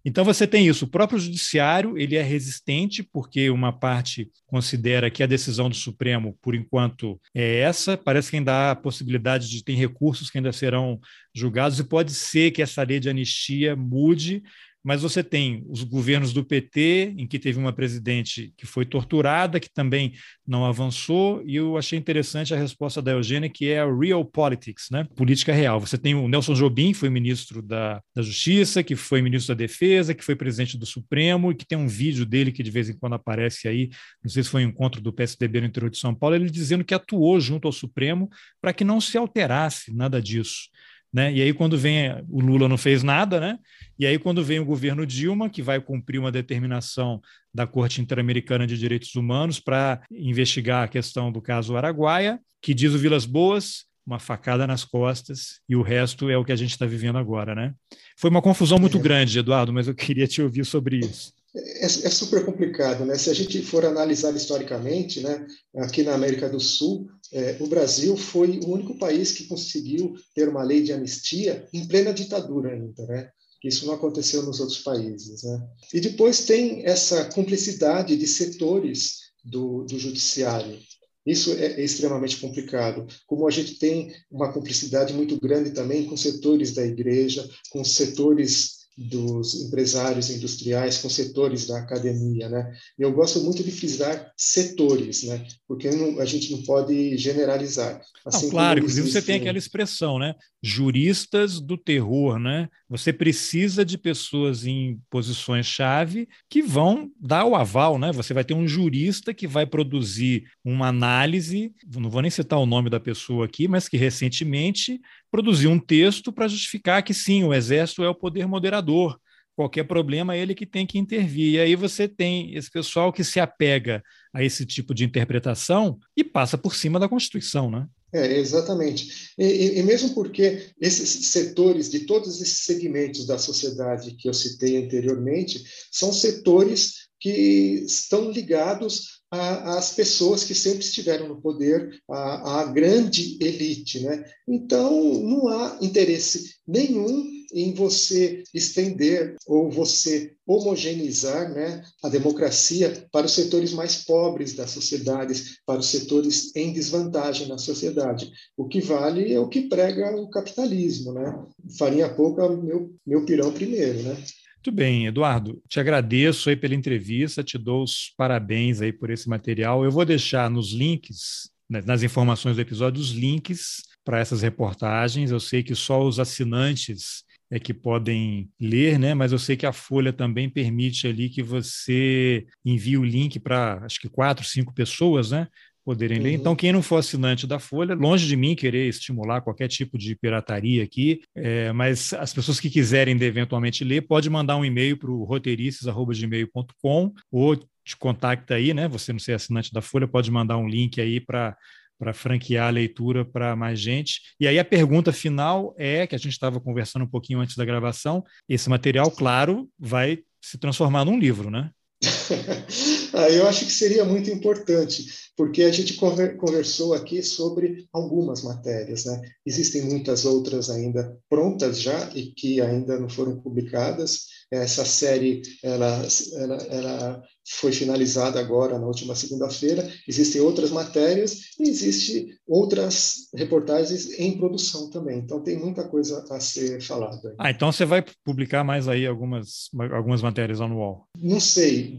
Então você tem isso. O próprio judiciário ele é resistente porque uma parte considera que a decisão do Supremo, por enquanto, é essa. Parece que ainda há possibilidade de ter recursos que ainda serão julgados e pode ser que essa lei de anistia mude mas você tem os governos do PT, em que teve uma presidente que foi torturada, que também não avançou, e eu achei interessante a resposta da Eugênia, que é a real politics, né? política real. Você tem o Nelson Jobim, que foi ministro da, da Justiça, que foi ministro da Defesa, que foi presidente do Supremo, e que tem um vídeo dele que de vez em quando aparece aí, não sei se foi um encontro do PSDB no interior de São Paulo, ele dizendo que atuou junto ao Supremo para que não se alterasse nada disso. Né? E aí, quando vem o Lula não fez nada, né? E aí, quando vem o governo Dilma, que vai cumprir uma determinação da Corte Interamericana de Direitos Humanos para investigar a questão do caso Araguaia, que diz o Vilas Boas, uma facada nas costas, e o resto é o que a gente está vivendo agora, né? Foi uma confusão muito é. grande, Eduardo, mas eu queria te ouvir sobre isso. É, é, super complicado, né? Se a gente for analisar historicamente, né, aqui na América do Sul, é, o Brasil foi o único país que conseguiu ter uma lei de anistia em plena ditadura ainda, né? Isso não aconteceu nos outros países, né? E depois tem essa cumplicidade de setores do, do judiciário. Isso é, é extremamente complicado. Como a gente tem uma cumplicidade muito grande também com setores da igreja, com setores dos empresários industriais com setores da academia, né? Eu gosto muito de frisar setores, né? Porque não, a gente não pode generalizar. Assim não, claro, inclusive você tem aquela expressão, né? Juristas do terror, né? Você precisa de pessoas em posições chave que vão dar o aval, né? Você vai ter um jurista que vai produzir uma análise, não vou nem citar o nome da pessoa aqui, mas que recentemente produzir um texto para justificar que sim, o exército é o poder moderador. Qualquer problema é ele que tem que intervir. E aí você tem esse pessoal que se apega a esse tipo de interpretação e passa por cima da Constituição, né? É, exatamente. E, e, mesmo porque esses setores, de todos esses segmentos da sociedade que eu citei anteriormente, são setores que estão ligados às pessoas que sempre estiveram no poder, à, grande elite. Né? Então, não há interesse nenhum em você estender ou você homogeneizar né, a democracia para os setores mais pobres da sociedade, para os setores em desvantagem na sociedade. O que vale é o que prega o capitalismo. Né? Farinha pouca, meu, meu pirão primeiro. Né? Muito bem, Eduardo, te agradeço aí pela entrevista, te dou os parabéns aí por esse material. Eu vou deixar nos links, né, nas informações do episódio, os links para essas reportagens. Eu sei que só os assinantes é que podem ler, né? Mas eu sei que a Folha também permite ali que você envie o link para acho que quatro, cinco pessoas, né? Poderem uhum. ler. Então, quem não for assinante da Folha, longe de mim querer estimular qualquer tipo de pirataria aqui, é, mas as pessoas que quiserem eventualmente ler, pode mandar um e-mail para o roteirices.gmail.com ou te contacta aí, né? Você não ser assinante da Folha, pode mandar um link aí para para franquear a leitura para mais gente. E aí a pergunta final é, que a gente estava conversando um pouquinho antes da gravação, esse material, claro, vai se transformar num livro, né? ah, eu acho que seria muito importante, porque a gente conversou aqui sobre algumas matérias, né? Existem muitas outras ainda prontas já e que ainda não foram publicadas. Essa série, ela, ela, ela foi finalizada agora na última segunda-feira. Existem outras matérias e existem outras reportagens em produção também. Então tem muita coisa a ser falada. Ah, então você vai publicar mais aí algumas, algumas matérias anual? Não sei,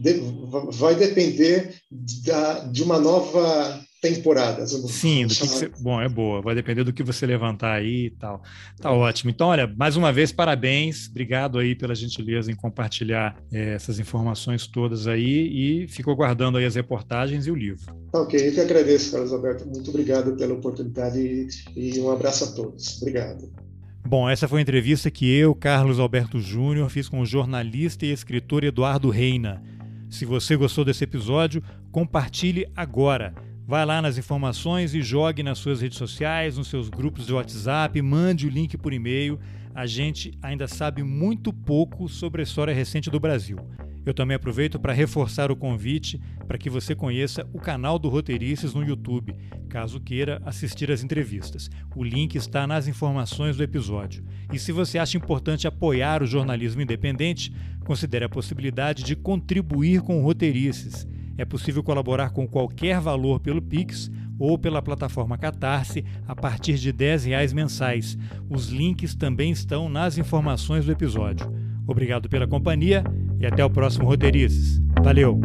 vai depender da, de uma nova temporadas. Sim, do que, que você... bom, é boa, vai depender do que você levantar aí e tal. Tá ótimo. Então, olha, mais uma vez, parabéns, obrigado aí pela gentileza em compartilhar é, essas informações todas aí e fico aguardando aí as reportagens e o livro. Tá ok, eu que agradeço, Carlos Alberto, muito obrigado pela oportunidade e, e um abraço a todos. Obrigado. Bom, essa foi a entrevista que eu, Carlos Alberto Júnior, fiz com o jornalista e escritor Eduardo Reina. Se você gostou desse episódio, compartilhe agora. Vai lá nas informações e jogue nas suas redes sociais, nos seus grupos de WhatsApp, mande o link por e-mail. A gente ainda sabe muito pouco sobre a história recente do Brasil. Eu também aproveito para reforçar o convite para que você conheça o canal do Roteirices no YouTube, caso queira assistir às entrevistas. O link está nas informações do episódio. E se você acha importante apoiar o jornalismo independente, considere a possibilidade de contribuir com o Roteirices. É possível colaborar com qualquer valor pelo Pix ou pela plataforma Catarse a partir de R$ reais mensais. Os links também estão nas informações do episódio. Obrigado pela companhia e até o próximo Roteirices. Valeu!